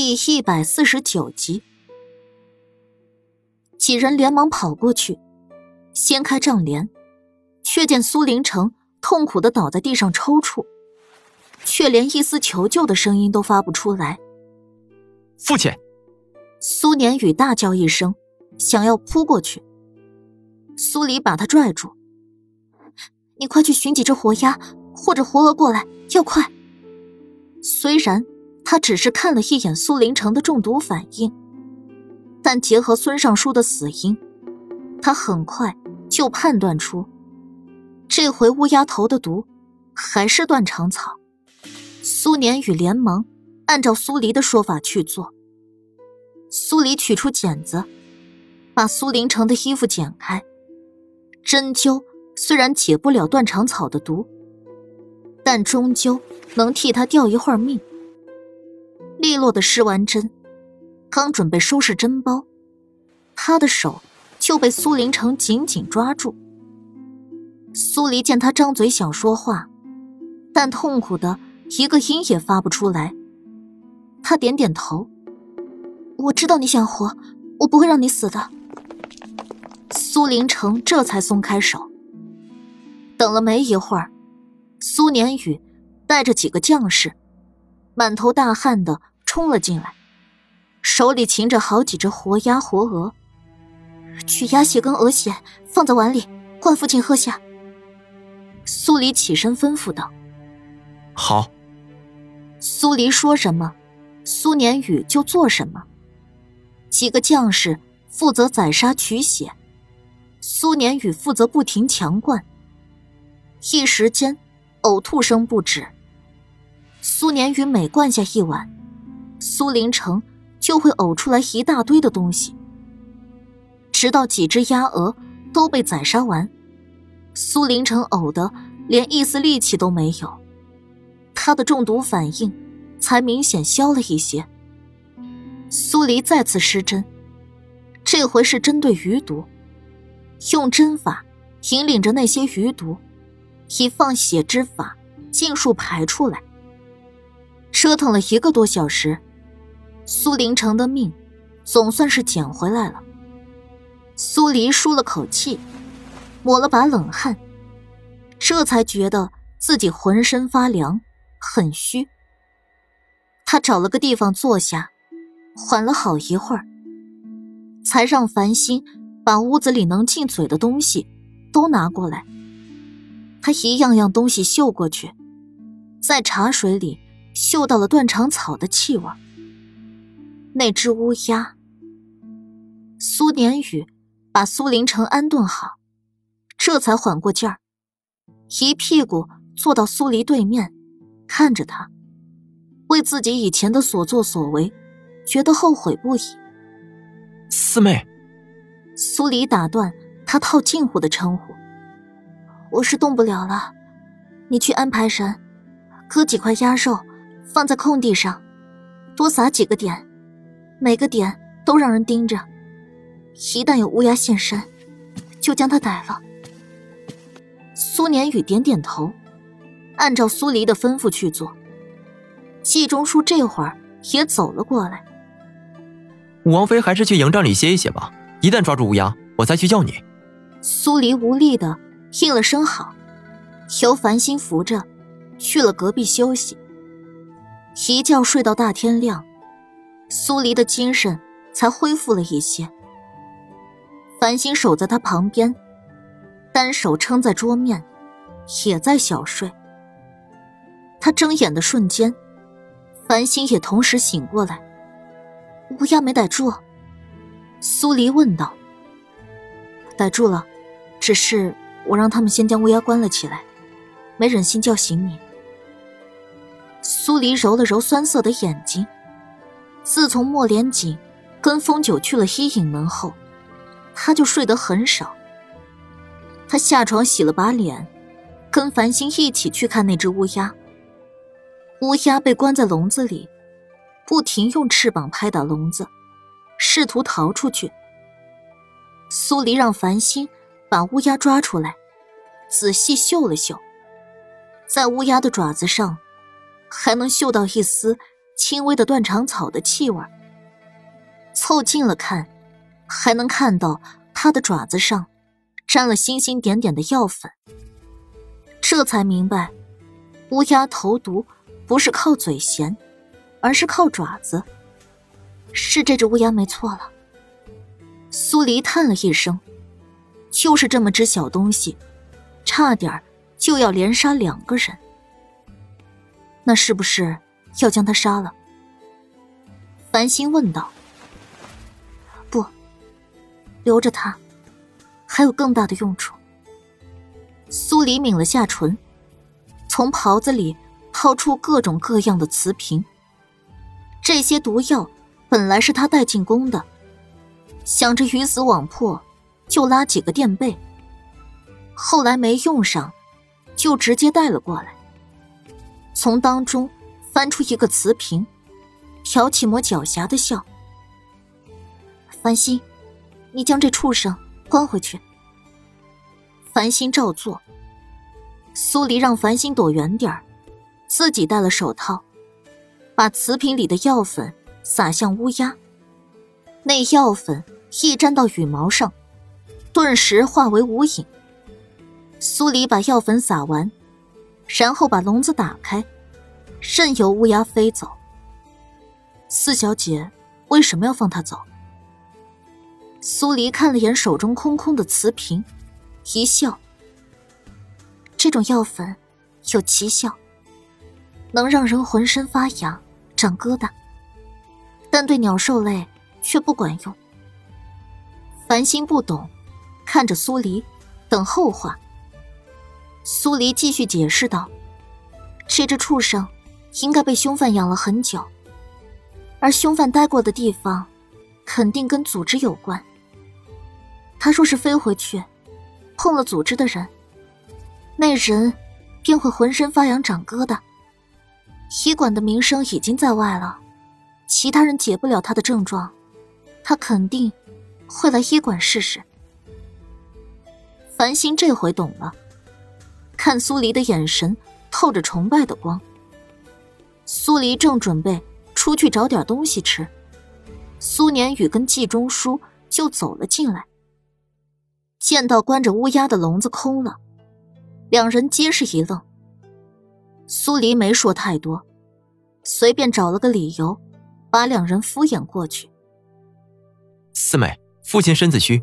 第一百四十九集，几人连忙跑过去，掀开帐帘，却见苏林城痛苦的倒在地上抽搐，却连一丝求救的声音都发不出来。父亲，苏年宇大叫一声，想要扑过去。苏黎把他拽住：“你快去寻几只活鸭或者活鹅过来，要快。”虽然。他只是看了一眼苏林城的中毒反应，但结合孙尚书的死因，他很快就判断出，这回乌鸦头的毒还是断肠草。苏年宇连忙按照苏黎的说法去做。苏黎取出剪子，把苏林城的衣服剪开。针灸虽然解不了断肠草的毒，但终究能替他吊一会儿命。利落的施完针，刚准备收拾针包，他的手就被苏林城紧紧抓住。苏黎见他张嘴想说话，但痛苦的一个音也发不出来。他点点头：“我知道你想活，我不会让你死的。”苏林城这才松开手。等了没一会儿，苏年宇带着几个将士。满头大汗的冲了进来，手里擒着好几只活鸭、活鹅。取鸭血跟鹅血放在碗里，灌父亲喝下。苏黎起身吩咐道：“好。”苏黎说什么，苏年宇就做什么。几个将士负责宰杀取血，苏年宇负责不停强灌。一时间，呕吐声不止。苏年宇每灌下一碗，苏林城就会呕出来一大堆的东西。直到几只鸭鹅都被宰杀完，苏林城呕得连一丝力气都没有，他的中毒反应才明显消了一些。苏黎再次施针，这回是针对余毒，用针法引领着那些余毒，以放血之法尽数排出来。折腾了一个多小时，苏林城的命总算是捡回来了。苏黎舒了口气，抹了把冷汗，这才觉得自己浑身发凉，很虚。他找了个地方坐下，缓了好一会儿，才让繁星把屋子里能进嘴的东西都拿过来。他一样样东西嗅过去，在茶水里。嗅到了断肠草的气味。那只乌鸦。苏年宇把苏林城安顿好，这才缓过劲儿，一屁股坐到苏黎对面，看着他，为自己以前的所作所为觉得后悔不已。四妹，苏黎打断他套近乎的称呼：“我是动不了了，你去安排人，割几块鸭肉。”放在空地上，多撒几个点，每个点都让人盯着。一旦有乌鸦现身，就将它逮了。苏年宇点点头，按照苏黎的吩咐去做。季中书这会儿也走了过来。王妃还是去营帐里歇一歇吧，一旦抓住乌鸦，我再去叫你。苏黎无力的应了声好，由繁星扶着去了隔壁休息。一觉睡到大天亮，苏黎的精神才恢复了一些。繁星守在他旁边，单手撑在桌面，也在小睡。他睁眼的瞬间，繁星也同时醒过来。乌鸦没逮住，苏黎问道：“逮住了，只是我让他们先将乌鸦关了起来，没忍心叫醒你。”苏黎揉了揉酸涩的眼睛。自从莫连锦跟风九去了伊尹门后，他就睡得很少。他下床洗了把脸，跟繁星一起去看那只乌鸦。乌鸦被关在笼子里，不停用翅膀拍打笼子，试图逃出去。苏黎让繁星把乌鸦抓出来，仔细嗅了嗅，在乌鸦的爪子上。还能嗅到一丝轻微的断肠草的气味。凑近了看，还能看到它的爪子上沾了星星点点的药粉。这才明白，乌鸦投毒不是靠嘴衔，而是靠爪子。是这只乌鸦没错了。苏黎叹了一声，就是这么只小东西，差点就要连杀两个人。那是不是要将他杀了？繁星问道。不，留着他，还有更大的用处。苏黎抿了下唇，从袍子里掏出各种各样的瓷瓶。这些毒药本来是他带进宫的。想着鱼死网破，就拉几个垫背。后来没用上，就直接带了过来。从当中翻出一个瓷瓶，挑起抹狡黠的笑：“繁星，你将这畜生关回去。”繁星照做。苏黎让繁星躲远点儿，自己戴了手套，把瓷瓶里的药粉撒向乌鸦。那药粉。一沾到羽毛上，顿时化为无影。苏黎把药粉撒完，然后把笼子打开，任由乌鸦飞走。四小姐为什么要放他走？苏黎看了眼手中空空的瓷瓶，一笑：“这种药粉有奇效，能让人浑身发痒、长疙瘩，但对鸟兽类却不管用。”繁星不懂，看着苏黎，等后话。苏黎继续解释道：“这只畜生应该被凶犯养了很久，而凶犯待过的地方，肯定跟组织有关。他若是飞回去，碰了组织的人，那人便会浑身发痒、长疙瘩。医馆的名声已经在外了，其他人解不了他的症状，他肯定。”会来医馆试试。繁星这回懂了，看苏黎的眼神透着崇拜的光。苏黎正准备出去找点东西吃，苏年宇跟季中书就走了进来。见到关着乌鸦的笼子空了，两人皆是一愣。苏黎没说太多，随便找了个理由，把两人敷衍过去。四妹。父亲身子虚，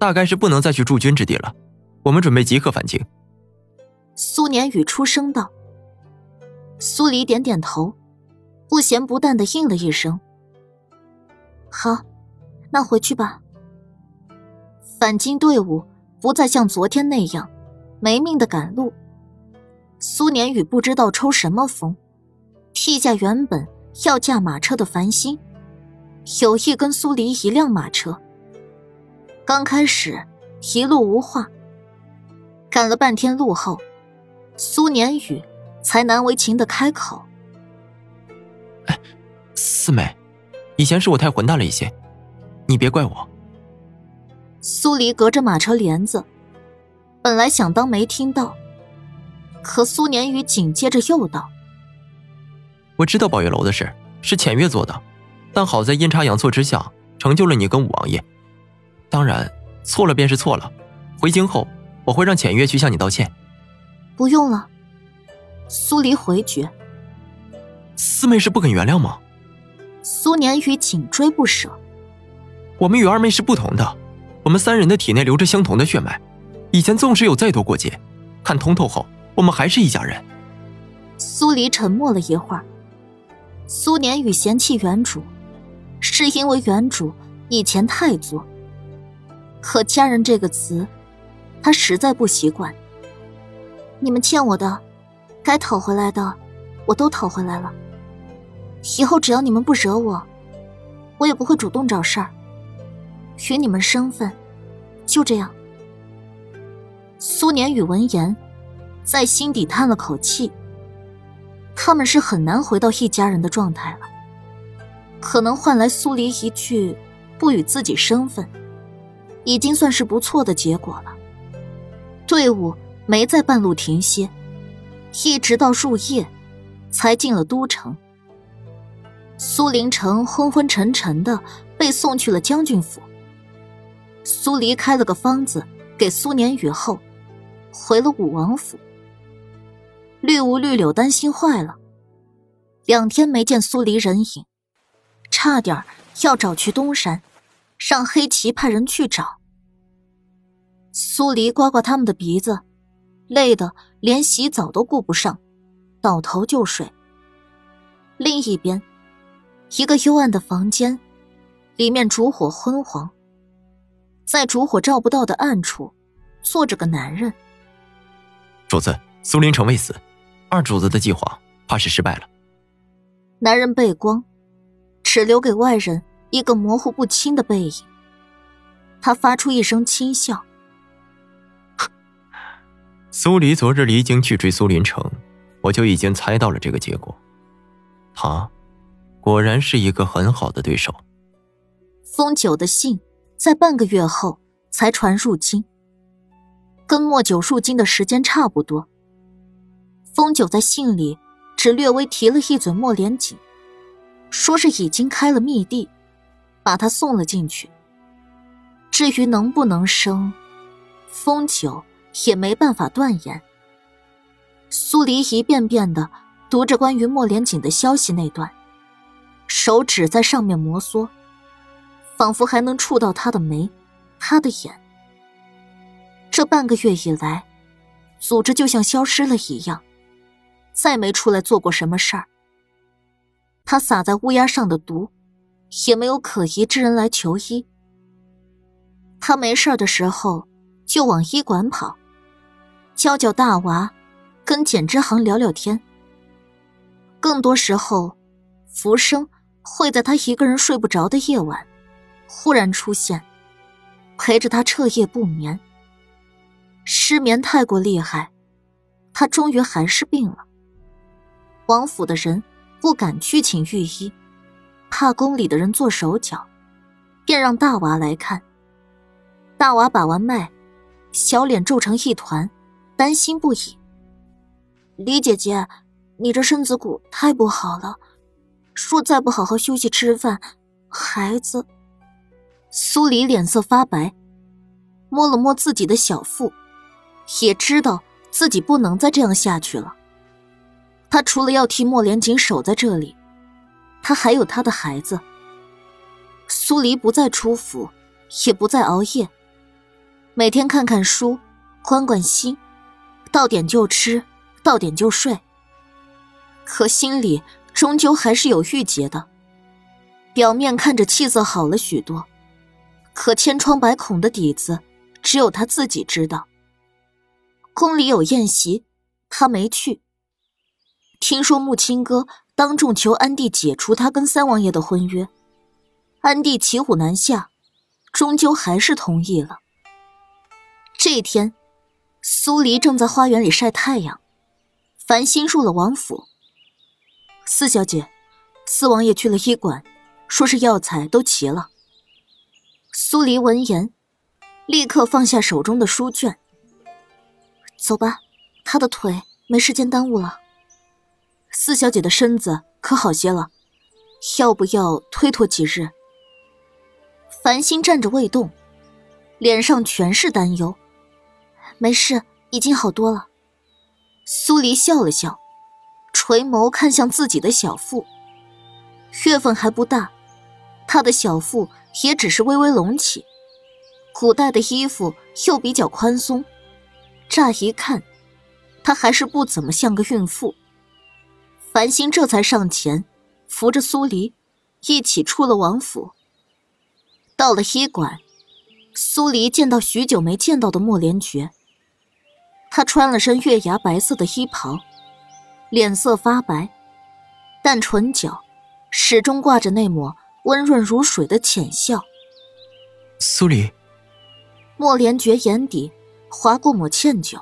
大概是不能再去驻军之地了。我们准备即刻返京。苏年宇出声道。苏黎点点头，不咸不淡的应了一声：“好，那回去吧。”返京队伍不再像昨天那样没命的赶路。苏年宇不知道抽什么风，替下原本要驾马车的繁星，有意跟苏黎一辆马车。刚开始一路无话，赶了半天路后，苏年宇才难为情的开口：“哎，四妹，以前是我太混蛋了一些，你别怪我。”苏黎隔着马车帘子，本来想当没听到，可苏年宇紧接着又道：“我知道宝月楼的事是浅月做的，但好在阴差阳错之下，成就了你跟五王爷。”当然，错了便是错了。回京后，我会让浅月去向你道歉。不用了，苏黎回绝。四妹是不肯原谅吗？苏年宇紧追不舍。我们与二妹是不同的，我们三人的体内流着相同的血脉。以前纵使有再多过节，看通透后，我们还是一家人。苏黎沉默了一会儿。苏年宇嫌弃原主，是因为原主以前太作。可“家人”这个词，他实在不习惯。你们欠我的，该讨回来的，我都讨回来了。以后只要你们不惹我，我也不会主动找事儿。与你们生分，就这样。苏年宇闻言，在心底叹了口气。他们是很难回到一家人的状态了。可能换来苏黎一句“不与自己生分”。已经算是不错的结果了。队伍没在半路停歇，一直到入夜，才进了都城。苏林城昏昏沉沉的被送去了将军府。苏黎开了个方子给苏年雨后，回了武王府。绿芜绿柳担心坏了，两天没见苏黎人影，差点要找去东山，让黑旗派人去找。苏黎刮刮他们的鼻子，累得连洗澡都顾不上，倒头就睡。另一边，一个幽暗的房间，里面烛火昏黄。在烛火照不到的暗处，坐着个男人。主子，苏林城未死，二主子的计划怕是失败了。男人背光，只留给外人一个模糊不清的背影。他发出一声轻笑：“苏黎昨日离京去追苏林城，我就已经猜到了这个结果。他，果然是一个很好的对手。”封九的信。在半个月后才传入京，跟莫九入京的时间差不多。风九在信里只略微提了一嘴莫连锦，说是已经开了密地，把他送了进去。至于能不能生，风九也没办法断言。苏黎一遍遍的读着关于莫连锦的消息那段，手指在上面摩挲。仿佛还能触到他的眉，他的眼。这半个月以来，组织就像消失了一样，再没出来做过什么事儿。他撒在乌鸦上的毒，也没有可疑之人来求医。他没事的时候就往医馆跑，教教大娃，跟简之行聊聊天。更多时候，浮生会在他一个人睡不着的夜晚。忽然出现，陪着他彻夜不眠。失眠太过厉害，他终于还是病了。王府的人不敢去请御医，怕宫里的人做手脚，便让大娃来看。大娃把完脉，小脸皱成一团，担心不已。李姐姐，你这身子骨太不好了，若再不好好休息吃饭，孩子……苏黎脸色发白，摸了摸自己的小腹，也知道自己不能再这样下去了。他除了要替莫连锦守在这里，他还有他的孩子。苏黎不再出府，也不再熬夜，每天看看书，宽宽心，到点就吃，到点就睡。可心里终究还是有郁结的，表面看着气色好了许多。可千疮百孔的底子，只有他自己知道。宫里有宴席，他没去。听说木青哥当众求安帝解除他跟三王爷的婚约，安帝骑虎难下，终究还是同意了。这一天，苏黎正在花园里晒太阳，繁星入了王府。四小姐，四王爷去了医馆，说是药材都齐了。苏黎闻言，立刻放下手中的书卷。走吧，他的腿没时间耽误了。四小姐的身子可好些了？要不要推脱几日？繁星站着未动，脸上全是担忧。没事，已经好多了。苏黎笑了笑，垂眸看向自己的小腹。月份还不大，她的小腹。也只是微微隆起，古代的衣服又比较宽松，乍一看，她还是不怎么像个孕妇。繁星这才上前，扶着苏黎，一起出了王府。到了医馆，苏黎见到许久没见到的莫连觉，他穿了身月牙白色的衣袍，脸色发白，但唇角始终挂着那抹。温润如水的浅笑。苏黎，莫连觉眼底划过抹歉疚。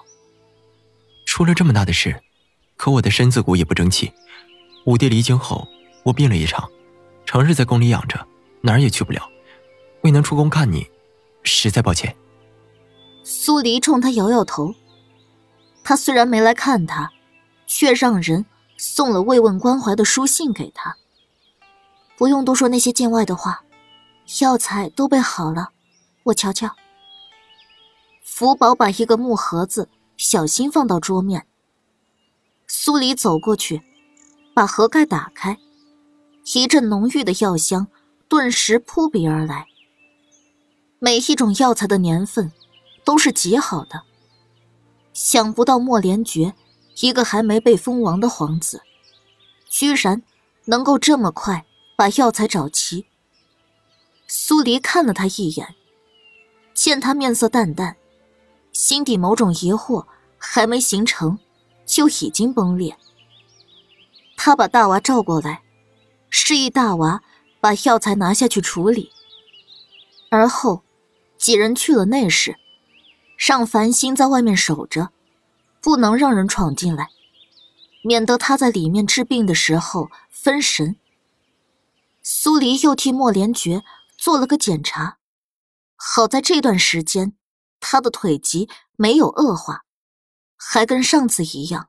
出了这么大的事，可我的身子骨也不争气。五弟离京后，我病了一场，成日在宫里养着，哪儿也去不了，未能出宫看你，实在抱歉。苏黎冲他摇摇头。他虽然没来看他，却让人送了慰问关怀的书信给他。不用多说那些见外的话，药材都备好了，我瞧瞧。福宝把一个木盒子小心放到桌面。苏黎走过去，把盒盖打开，一阵浓郁的药香顿时扑鼻而来。每一种药材的年份都是极好的，想不到莫连觉，一个还没被封王的皇子，居然能够这么快把药材找齐。苏黎看了他一眼，见他面色淡淡，心底某种疑惑还没形成，就已经崩裂。他把大娃召过来，示意大娃把药材拿下去处理，而后。几人去了内室，让繁星在外面守着，不能让人闯进来，免得他在里面治病的时候分神。苏黎又替莫连觉做了个检查，好在这段时间他的腿疾没有恶化，还跟上次一样。